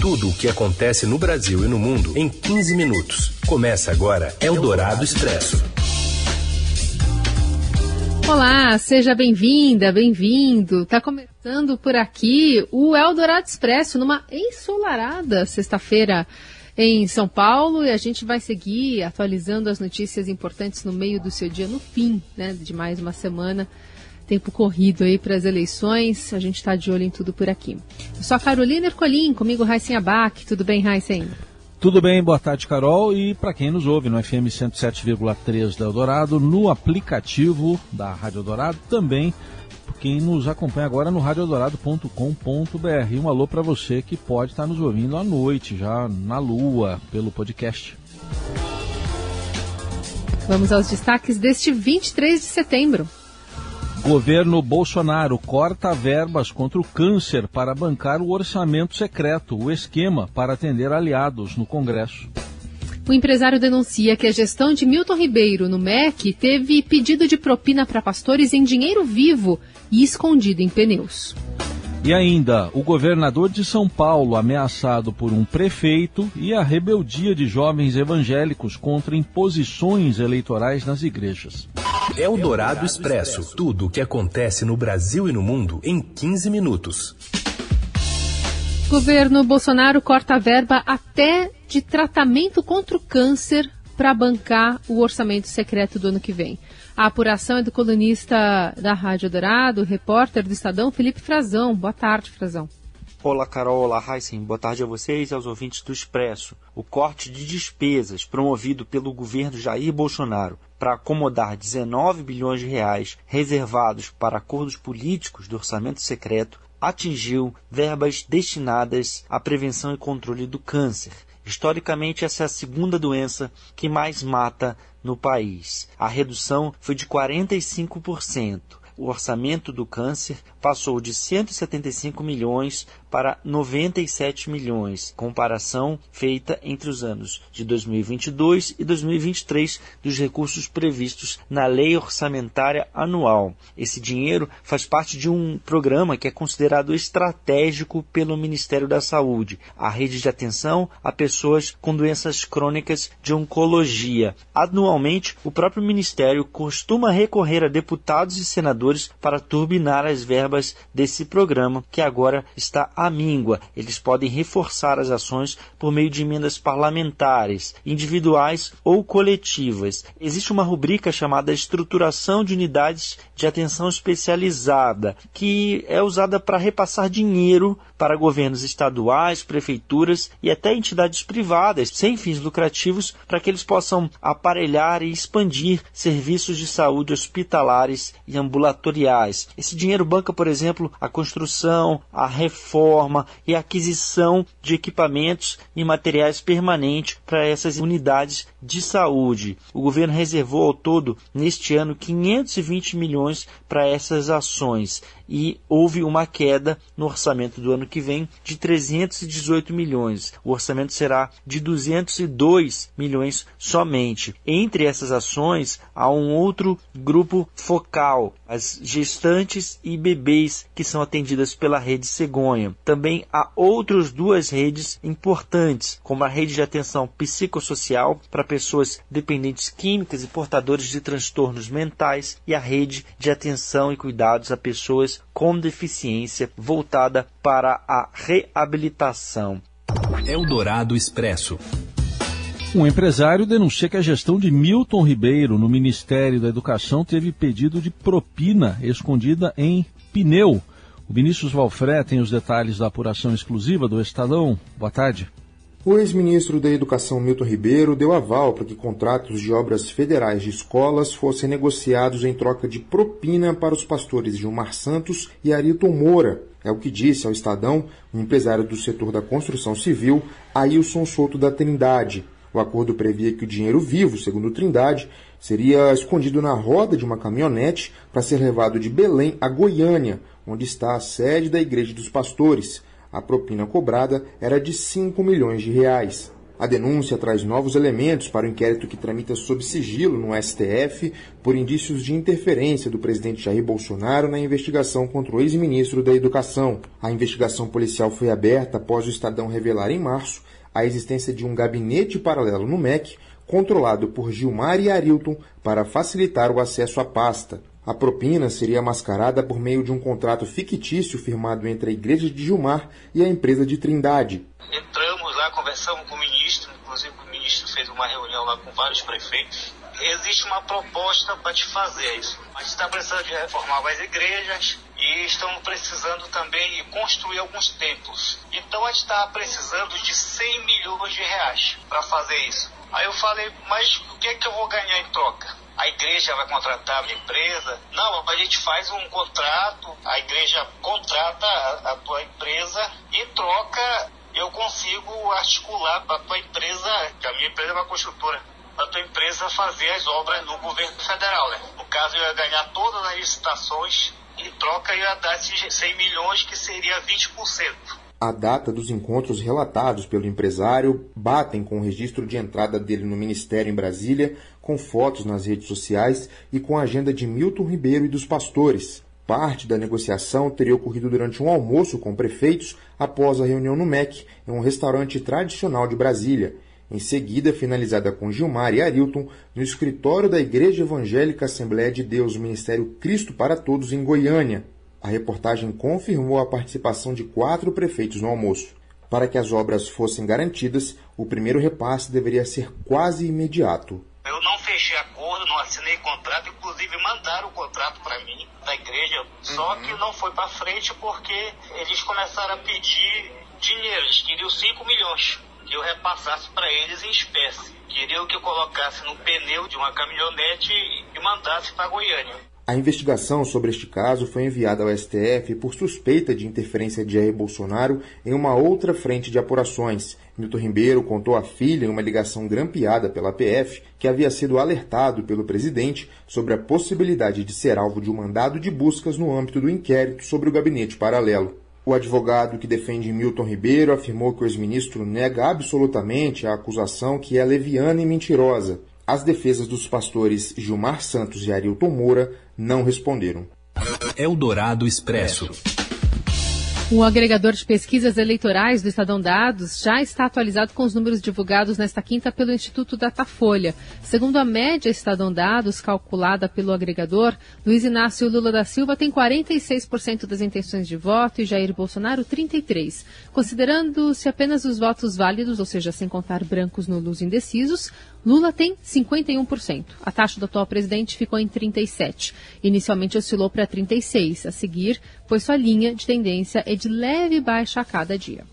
Tudo o que acontece no Brasil e no mundo em 15 minutos. Começa agora Eldorado Expresso. Olá, seja bem-vinda, bem-vindo. Tá começando por aqui o Eldorado Expresso numa ensolarada sexta-feira em São Paulo e a gente vai seguir atualizando as notícias importantes no meio do seu dia, no fim né, de mais uma semana tempo corrido aí para as eleições. A gente está de olho em tudo por aqui. Eu sou a Carolina Ercolim, comigo Raíssen Abac. Tudo bem, Raíssen? Tudo bem, boa tarde, Carol. E para quem nos ouve no FM 107,3 da Eldorado, no aplicativo da Rádio Eldorado, também quem nos acompanha agora no radioeldorado.com.br. Um alô para você que pode estar tá nos ouvindo à noite, já na lua, pelo podcast. Vamos aos destaques deste 23 de setembro. Governo Bolsonaro corta verbas contra o câncer para bancar o orçamento secreto, o esquema para atender aliados no Congresso. O empresário denuncia que a gestão de Milton Ribeiro no MEC teve pedido de propina para pastores em dinheiro vivo e escondido em pneus. E ainda, o governador de São Paulo ameaçado por um prefeito e a rebeldia de jovens evangélicos contra imposições eleitorais nas igrejas. É o Dourado Expresso. Tudo o que acontece no Brasil e no mundo em 15 minutos. Governo Bolsonaro corta a verba até de tratamento contra o câncer para bancar o orçamento secreto do ano que vem. A apuração é do colunista da Rádio Dourado, repórter do Estadão, Felipe Frazão. Boa tarde, Frazão. Olá, Carol. Olá, Heisen. Boa tarde a vocês e aos ouvintes do Expresso. O corte de despesas promovido pelo governo Jair Bolsonaro para acomodar 19 bilhões de reais reservados para acordos políticos do orçamento secreto atingiu verbas destinadas à prevenção e controle do câncer. Historicamente, essa é a segunda doença que mais mata no país. A redução foi de 45%. O orçamento do câncer passou de 175 milhões para 97 milhões, comparação feita entre os anos de 2022 e 2023 dos recursos previstos na Lei Orçamentária Anual. Esse dinheiro faz parte de um programa que é considerado estratégico pelo Ministério da Saúde, a rede de atenção a pessoas com doenças crônicas de oncologia. Anualmente, o próprio Ministério costuma recorrer a deputados e senadores para turbinar as verbas desse programa, que agora está à míngua. Eles podem reforçar as ações por meio de emendas parlamentares, individuais ou coletivas. Existe uma rubrica chamada Estruturação de Unidades de Atenção Especializada, que é usada para repassar dinheiro para governos estaduais, prefeituras e até entidades privadas sem fins lucrativos para que eles possam aparelhar e expandir serviços de saúde hospitalares e ambulatoriais. Esse dinheiro banca, por exemplo, a construção, a reforma, reforma e aquisição de equipamentos e materiais permanentes para essas unidades de saúde. O governo reservou ao todo, neste ano, 520 milhões para essas ações e houve uma queda no orçamento do ano que vem de 318 milhões. O orçamento será de 202 milhões somente. Entre essas ações, há um outro grupo focal, as gestantes e bebês que são atendidas pela rede Cegonha. Também há outras duas redes importantes, como a rede de atenção psicossocial para pessoas dependentes químicas e portadores de transtornos mentais e a rede de atenção e cuidados a pessoas com deficiência voltada para a reabilitação. Eldorado Expresso. Um empresário denuncia que a gestão de Milton Ribeiro no Ministério da Educação teve pedido de propina escondida em pneu. O Vinícius Valfré tem os detalhes da apuração exclusiva do Estadão. Boa tarde. O ex-ministro da Educação Milton Ribeiro deu aval para que contratos de obras federais de escolas fossem negociados em troca de propina para os pastores Gilmar Santos e Arilton Moura. É o que disse ao Estadão o um empresário do setor da construção civil, Ailson Souto da Trindade. O acordo previa que o dinheiro vivo, segundo Trindade, seria escondido na roda de uma caminhonete para ser levado de Belém a Goiânia, onde está a sede da Igreja dos Pastores. A propina cobrada era de 5 milhões de reais. A denúncia traz novos elementos para o inquérito que tramita sob sigilo no STF por indícios de interferência do presidente Jair Bolsonaro na investigação contra o ex-ministro da Educação. A investigação policial foi aberta após o Estadão revelar em março a existência de um gabinete paralelo no MEC controlado por Gilmar e Arilton para facilitar o acesso à pasta. A propina seria mascarada por meio de um contrato fictício firmado entre a Igreja de Gilmar e a empresa de Trindade. Entramos lá, conversamos com o ministro, inclusive o ministro fez uma reunião lá com vários prefeitos. Existe uma proposta para te fazer isso. A gente está precisando de reformar as igrejas e estamos precisando também construir alguns templos. Então a gente está precisando de 100 milhões de reais para fazer isso. Aí eu falei, mas o que é que eu vou ganhar em troca? A igreja vai contratar a empresa. Não, a gente faz um contrato, a igreja contrata a, a tua empresa e troca, eu consigo articular para a tua empresa, que a minha empresa é uma construtora, para a tua empresa fazer as obras no governo federal. Né? No caso, eu ia ganhar todas as licitações e troca ia dar esses 100 milhões, que seria 20% a data dos encontros relatados pelo empresário batem com o registro de entrada dele no Ministério em Brasília, com fotos nas redes sociais e com a agenda de Milton Ribeiro e dos pastores. Parte da negociação teria ocorrido durante um almoço com prefeitos após a reunião no MEC, em um restaurante tradicional de Brasília. Em seguida, finalizada com Gilmar e Arilton, no escritório da Igreja Evangélica Assembleia de Deus, Ministério Cristo para Todos, em Goiânia. A reportagem confirmou a participação de quatro prefeitos no almoço. Para que as obras fossem garantidas, o primeiro repasse deveria ser quase imediato. Eu não fechei acordo, não assinei contrato, inclusive mandaram o contrato para mim, da igreja, só uhum. que não foi para frente porque eles começaram a pedir dinheiro, eles queriam 5 milhões que eu repassasse para eles em espécie. Queriam que eu colocasse no pneu de uma caminhonete e mandasse para Goiânia. A investigação sobre este caso foi enviada ao STF por suspeita de interferência de Jair Bolsonaro em uma outra frente de apurações. Milton Ribeiro contou à filha em uma ligação grampeada pela PF que havia sido alertado pelo presidente sobre a possibilidade de ser alvo de um mandado de buscas no âmbito do inquérito sobre o gabinete paralelo. O advogado que defende Milton Ribeiro afirmou que o ex-ministro nega absolutamente a acusação que é leviana e mentirosa. As defesas dos pastores Gilmar Santos e Arilton Moura não responderam. Eldorado Expresso. O agregador de pesquisas eleitorais do Estadão Dados já está atualizado com os números divulgados nesta quinta pelo Instituto Datafolha. Segundo a média Estadão Dados, calculada pelo agregador, Luiz Inácio Lula da Silva tem 46% das intenções de voto e Jair Bolsonaro 33%. Considerando-se apenas os votos válidos, ou seja, sem contar brancos nulos indecisos, Lula tem 51%. A taxa do atual presidente ficou em 37%. Inicialmente oscilou para 36%. A seguir, pois sua linha de tendência é de leve baixa a cada dia.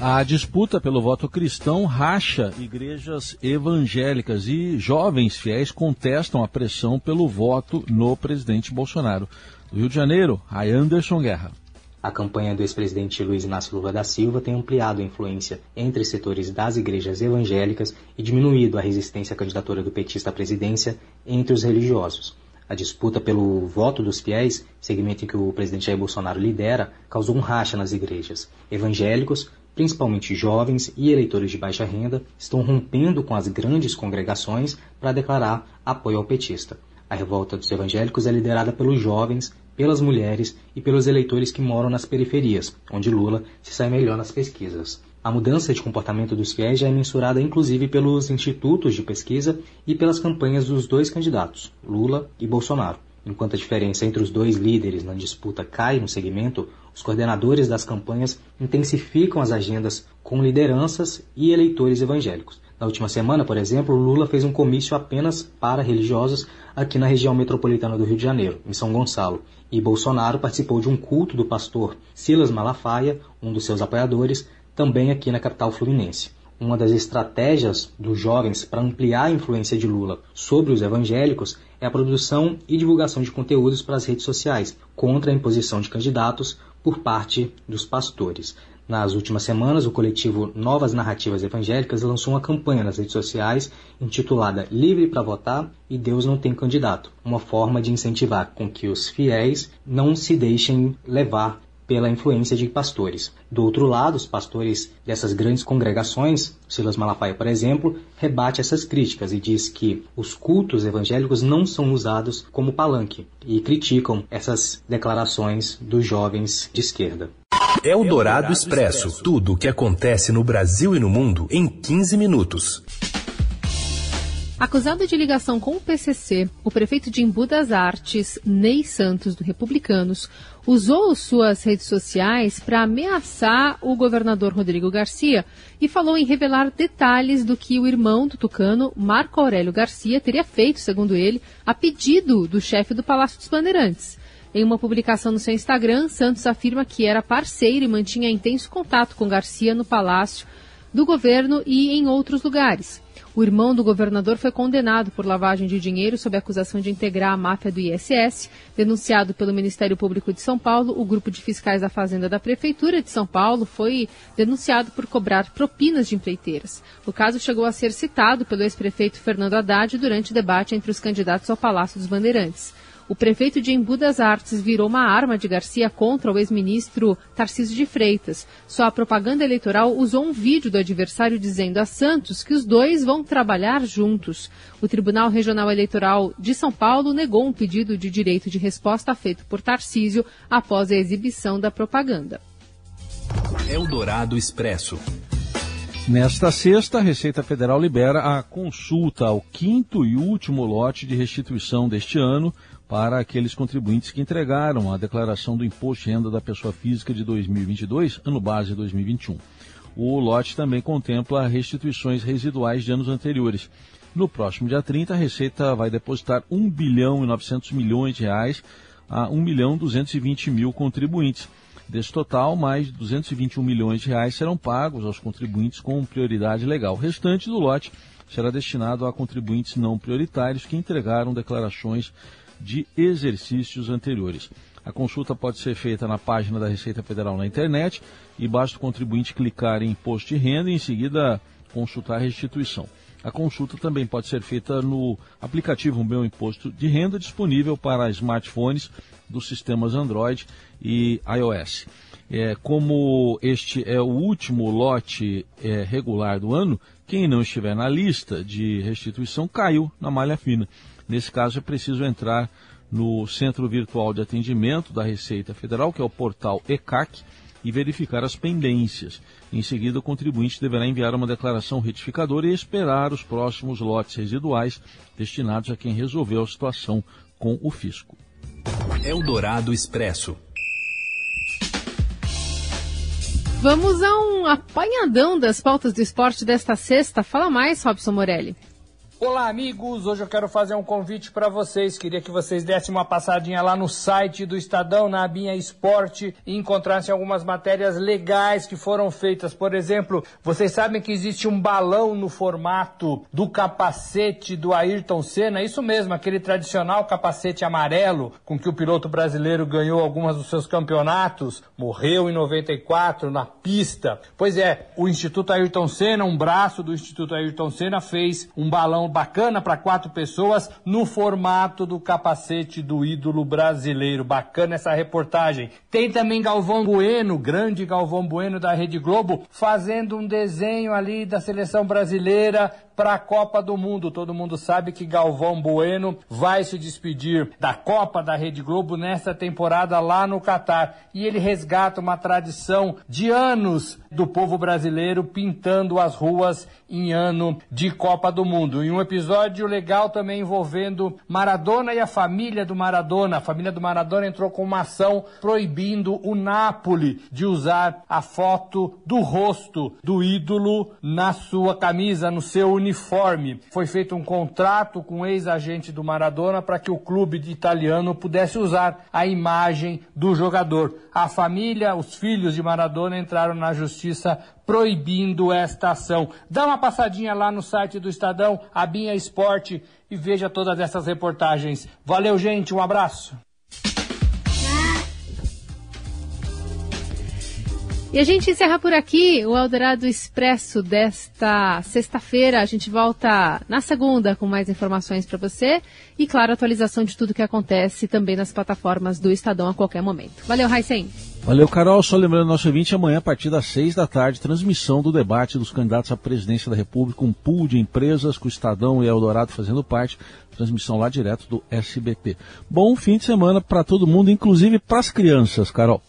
A disputa pelo voto cristão racha igrejas evangélicas e jovens fiéis contestam a pressão pelo voto no presidente Bolsonaro. Do Rio de Janeiro, a Anderson Guerra. A campanha do ex-presidente Luiz Inácio Lula da Silva tem ampliado a influência entre setores das igrejas evangélicas e diminuído a resistência à candidatura do petista à presidência entre os religiosos. A disputa pelo voto dos fiéis, segmento em que o presidente Jair Bolsonaro lidera, causou um racha nas igrejas. Evangélicos, principalmente jovens e eleitores de baixa renda, estão rompendo com as grandes congregações para declarar apoio ao petista. A revolta dos evangélicos é liderada pelos jovens, pelas mulheres e pelos eleitores que moram nas periferias, onde Lula se sai melhor nas pesquisas. A mudança de comportamento dos fiéis já é mensurada inclusive pelos institutos de pesquisa e pelas campanhas dos dois candidatos, Lula e Bolsonaro. Enquanto a diferença entre os dois líderes na disputa cai no segmento, os coordenadores das campanhas intensificam as agendas com lideranças e eleitores evangélicos. Na última semana, por exemplo, Lula fez um comício apenas para religiosos aqui na região metropolitana do Rio de Janeiro, em São Gonçalo, e Bolsonaro participou de um culto do pastor Silas Malafaia, um dos seus apoiadores, também aqui na capital fluminense. Uma das estratégias dos jovens para ampliar a influência de Lula sobre os evangélicos é a produção e divulgação de conteúdos para as redes sociais contra a imposição de candidatos por parte dos pastores. Nas últimas semanas, o coletivo Novas Narrativas Evangélicas lançou uma campanha nas redes sociais intitulada Livre para Votar e Deus Não Tem Candidato, uma forma de incentivar com que os fiéis não se deixem levar pela influência de pastores. Do outro lado, os pastores dessas grandes congregações, Silas Malafaia, por exemplo, rebate essas críticas e diz que os cultos evangélicos não são usados como palanque e criticam essas declarações dos jovens de esquerda. É o Dourado Expresso. Tudo o que acontece no Brasil e no mundo em 15 minutos. Acusado de ligação com o PCC, o prefeito de Embu das Artes, Ney Santos, do Republicanos, usou suas redes sociais para ameaçar o governador Rodrigo Garcia e falou em revelar detalhes do que o irmão do tucano, Marco Aurélio Garcia, teria feito, segundo ele, a pedido do chefe do Palácio dos Bandeirantes. Em uma publicação no seu Instagram, Santos afirma que era parceiro e mantinha intenso contato com Garcia no Palácio do governo e em outros lugares. O irmão do governador foi condenado por lavagem de dinheiro sob acusação de integrar a máfia do ISS. Denunciado pelo Ministério Público de São Paulo, o grupo de fiscais da Fazenda da Prefeitura de São Paulo foi denunciado por cobrar propinas de empreiteiras. O caso chegou a ser citado pelo ex-prefeito Fernando Haddad durante o debate entre os candidatos ao Palácio dos Bandeirantes. O prefeito de Embu das Artes virou uma arma de Garcia contra o ex-ministro Tarcísio de Freitas. Sua propaganda eleitoral usou um vídeo do adversário dizendo a Santos que os dois vão trabalhar juntos. O Tribunal Regional Eleitoral de São Paulo negou um pedido de direito de resposta feito por Tarcísio após a exibição da propaganda. Eldorado Expresso. Nesta sexta, a Receita Federal libera a consulta ao quinto e último lote de restituição deste ano para aqueles contribuintes que entregaram a declaração do Imposto de Renda da Pessoa Física de 2022, ano base 2021. O lote também contempla restituições residuais de anos anteriores. No próximo dia 30, a Receita vai depositar 1 bilhão e 900 milhões de reais a 1 milhão 220 mil contribuintes. Desse total, mais de 221 milhões de reais serão pagos aos contribuintes com prioridade legal. O restante do lote será destinado a contribuintes não prioritários que entregaram declarações de exercícios anteriores. A consulta pode ser feita na página da Receita Federal na internet e basta o contribuinte clicar em imposto de renda e em seguida consultar a restituição. A consulta também pode ser feita no aplicativo Meu Imposto de Renda disponível para smartphones dos sistemas Android e iOS. É, como este é o último lote é, regular do ano, quem não estiver na lista de restituição caiu na malha fina. Nesse caso, é preciso entrar no Centro Virtual de Atendimento da Receita Federal, que é o portal ECAC, e verificar as pendências. Em seguida, o contribuinte deverá enviar uma declaração retificadora e esperar os próximos lotes residuais destinados a quem resolveu a situação com o fisco. Eldorado Expresso. Vamos a um apanhadão das pautas do esporte desta sexta. Fala mais, Robson Morelli. Olá, amigos! Hoje eu quero fazer um convite para vocês. Queria que vocês dessem uma passadinha lá no site do Estadão, na abinha Esporte, e encontrassem algumas matérias legais que foram feitas. Por exemplo, vocês sabem que existe um balão no formato do capacete do Ayrton Senna? Isso mesmo, aquele tradicional capacete amarelo com que o piloto brasileiro ganhou algumas dos seus campeonatos, morreu em 94 na pista. Pois é, o Instituto Ayrton Senna, um braço do Instituto Ayrton Senna, fez um balão bacana para quatro pessoas no formato do capacete do ídolo brasileiro. Bacana essa reportagem. Tem também Galvão Bueno, grande Galvão Bueno da Rede Globo, fazendo um desenho ali da seleção brasileira para a Copa do Mundo. Todo mundo sabe que Galvão Bueno vai se despedir da Copa da Rede Globo nesta temporada lá no Catar. E ele resgata uma tradição de anos do povo brasileiro pintando as ruas em ano de Copa do Mundo. E um episódio legal também envolvendo Maradona e a família do Maradona. A família do Maradona entrou com uma ação proibindo o Napoli de usar a foto do rosto do ídolo na sua camisa, no seu uniforme. Foi feito um contrato com o ex-agente do Maradona para que o clube italiano pudesse usar a imagem do jogador. A família, os filhos de Maradona entraram na justiça proibindo esta ação. Dá uma passadinha lá no site do Estadão, Abinha Esporte, e veja todas essas reportagens. Valeu, gente, um abraço. E a gente encerra por aqui o Eldorado Expresso desta sexta-feira. A gente volta na segunda com mais informações para você e, claro, atualização de tudo que acontece também nas plataformas do Estadão a qualquer momento. Valeu, Raicen! Valeu, Carol. Só lembrando nosso ouvinte, amanhã, a partir das seis da tarde, transmissão do debate dos candidatos à presidência da República, um pool de empresas com o Estadão e Eldorado fazendo parte. Transmissão lá direto do SBT. Bom fim de semana para todo mundo, inclusive para as crianças, Carol.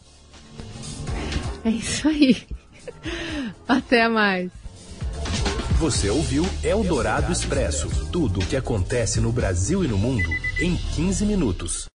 É isso aí. Até mais. Você ouviu Eldorado Expresso tudo o que acontece no Brasil e no mundo em 15 minutos.